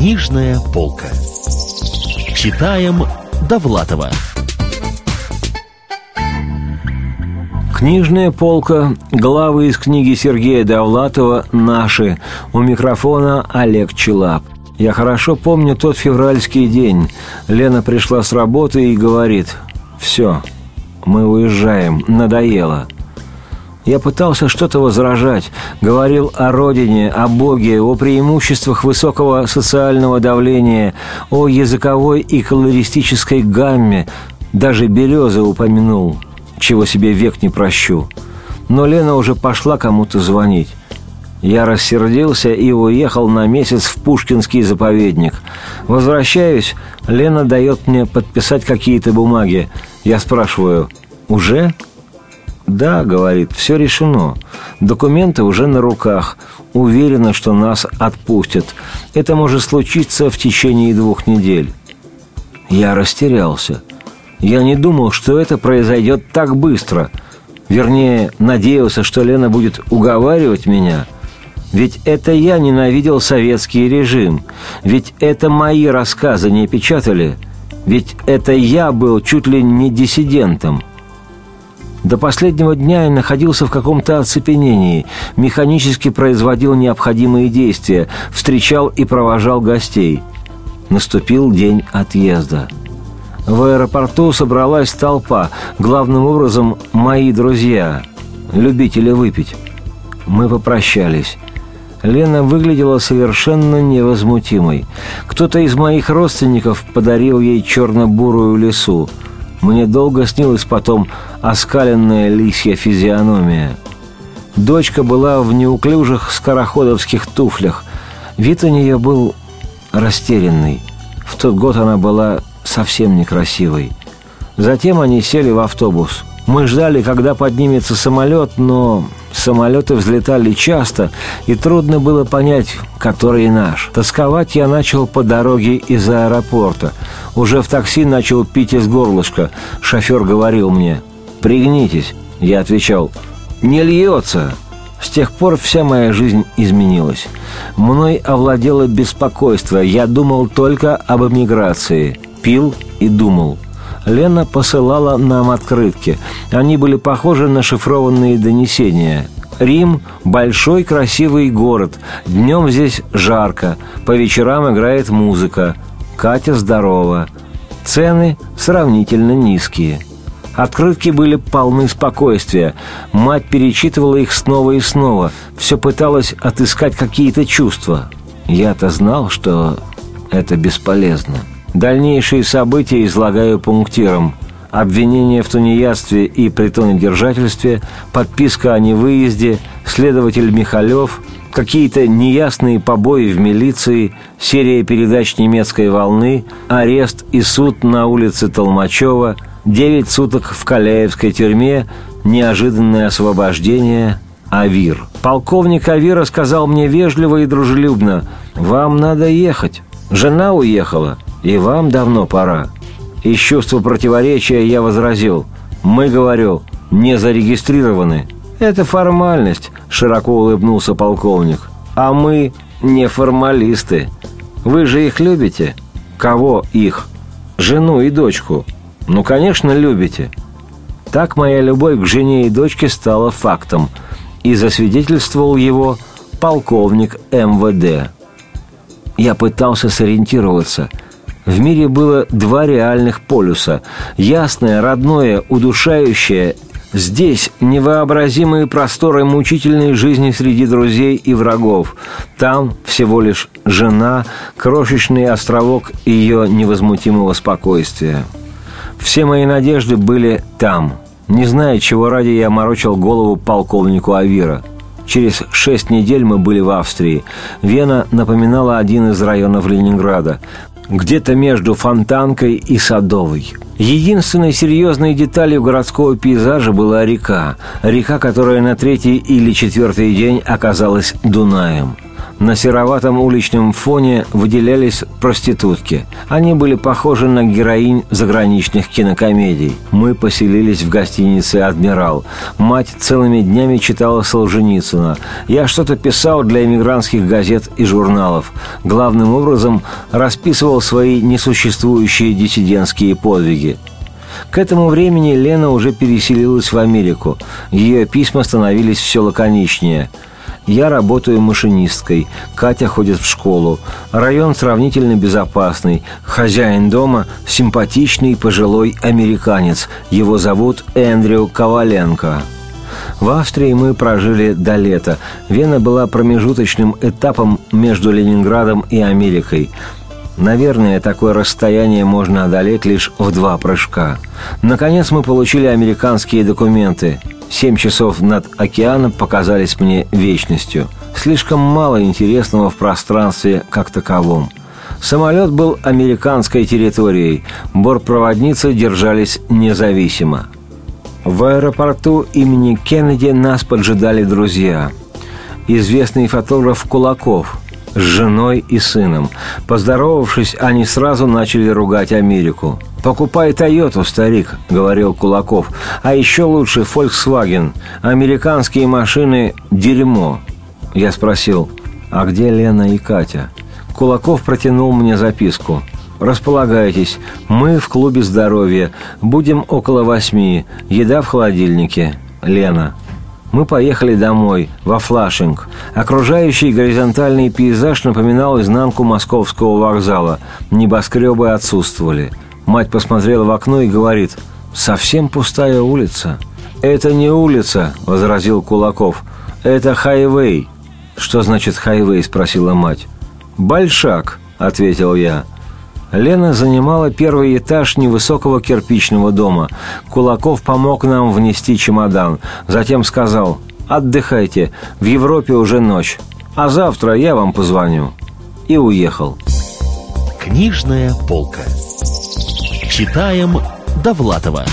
Книжная полка. Читаем Довлатова. Книжная полка. Главы из книги Сергея Довлатова «Наши». У микрофона Олег Челап. Я хорошо помню тот февральский день. Лена пришла с работы и говорит «Все, мы уезжаем, надоело». Я пытался что-то возражать, говорил о родине, о Боге, о преимуществах высокого социального давления, о языковой и колористической гамме, даже березы упомянул, чего себе век не прощу. Но Лена уже пошла кому-то звонить. Я рассердился и уехал на месяц в Пушкинский заповедник. Возвращаюсь, Лена дает мне подписать какие-то бумаги. Я спрашиваю, «Уже?» «Да», — говорит, — «все решено. Документы уже на руках. Уверена, что нас отпустят. Это может случиться в течение двух недель». Я растерялся. Я не думал, что это произойдет так быстро. Вернее, надеялся, что Лена будет уговаривать меня. Ведь это я ненавидел советский режим. Ведь это мои рассказы не печатали. Ведь это я был чуть ли не диссидентом. До последнего дня я находился в каком-то оцепенении, механически производил необходимые действия, встречал и провожал гостей. Наступил день отъезда. В аэропорту собралась толпа, главным образом мои друзья, любители выпить. Мы попрощались. Лена выглядела совершенно невозмутимой. Кто-то из моих родственников подарил ей черно-бурую лису – мне долго снилась потом оскаленная лисья физиономия. Дочка была в неуклюжих скороходовских туфлях. Вид у нее был растерянный. В тот год она была совсем некрасивой. Затем они сели в автобус. Мы ждали, когда поднимется самолет, но самолеты взлетали часто, и трудно было понять, который наш. Тосковать я начал по дороге из аэропорта. Уже в такси начал пить из горлышка. Шофер говорил мне «Пригнитесь». Я отвечал «Не льется». С тех пор вся моя жизнь изменилась. Мной овладело беспокойство. Я думал только об эмиграции. Пил и думал – Лена посылала нам открытки. Они были похожи на шифрованные донесения. Рим – большой красивый город. Днем здесь жарко. По вечерам играет музыка. Катя здорова. Цены сравнительно низкие. Открытки были полны спокойствия. Мать перечитывала их снова и снова. Все пыталась отыскать какие-то чувства. Я-то знал, что это бесполезно. Дальнейшие события излагаю пунктиром. Обвинение в тунеядстве и притонедержательстве, подписка о невыезде, следователь Михалев, какие-то неясные побои в милиции, серия передач немецкой волны, арест и суд на улице Толмачева, девять суток в Каляевской тюрьме, неожиданное освобождение, Авир. Полковник Авира сказал мне вежливо и дружелюбно, «Вам надо ехать. Жена уехала. И вам давно пора. Из чувства противоречия я возразил. Мы, говорю, не зарегистрированы. Это формальность, широко улыбнулся полковник. А мы не формалисты. Вы же их любите? Кого их? Жену и дочку. Ну, конечно, любите. Так моя любовь к жене и дочке стала фактом, и засвидетельствовал его полковник МВД. Я пытался сориентироваться – в мире было два реальных полюса – ясное, родное, удушающее Здесь невообразимые просторы мучительной жизни среди друзей и врагов. Там всего лишь жена, крошечный островок ее невозмутимого спокойствия. Все мои надежды были там. Не зная, чего ради я морочил голову полковнику Авира. Через шесть недель мы были в Австрии. Вена напоминала один из районов Ленинграда где-то между Фонтанкой и Садовой. Единственной серьезной деталью городского пейзажа была река. Река, которая на третий или четвертый день оказалась Дунаем. На сероватом уличном фоне выделялись проститутки. Они были похожи на героинь заграничных кинокомедий. Мы поселились в гостинице «Адмирал». Мать целыми днями читала Солженицына. Я что-то писал для эмигрантских газет и журналов. Главным образом расписывал свои несуществующие диссидентские подвиги. К этому времени Лена уже переселилась в Америку. Ее письма становились все лаконичнее – я работаю машинисткой, Катя ходит в школу. Район сравнительно безопасный. Хозяин дома – симпатичный пожилой американец. Его зовут Эндрю Коваленко. В Австрии мы прожили до лета. Вена была промежуточным этапом между Ленинградом и Америкой. Наверное, такое расстояние можно одолеть лишь в два прыжка. Наконец мы получили американские документы. Семь часов над океаном показались мне вечностью. Слишком мало интересного в пространстве как таковом. Самолет был американской территорией. Бортпроводницы держались независимо. В аэропорту имени Кеннеди нас поджидали друзья. Известный фотограф Кулаков – с женой и сыном. Поздоровавшись, они сразу начали ругать Америку. «Покупай Тойоту, старик», — говорил Кулаков. «А еще лучше Volkswagen. Американские машины — дерьмо». Я спросил, «А где Лена и Катя?» Кулаков протянул мне записку. «Располагайтесь. Мы в клубе здоровья. Будем около восьми. Еда в холодильнике. Лена». Мы поехали домой, во Флашинг. Окружающий горизонтальный пейзаж напоминал изнанку московского вокзала. Небоскребы отсутствовали. Мать посмотрела в окно и говорит, «Совсем пустая улица». «Это не улица», — возразил Кулаков. «Это хайвей». «Что значит хайвей?» — спросила мать. «Большак», — ответил я. Лена занимала первый этаж невысокого кирпичного дома. Кулаков помог нам внести чемодан. Затем сказал «Отдыхайте, в Европе уже ночь, а завтра я вам позвоню». И уехал. Книжная полка. Читаем Довлатова.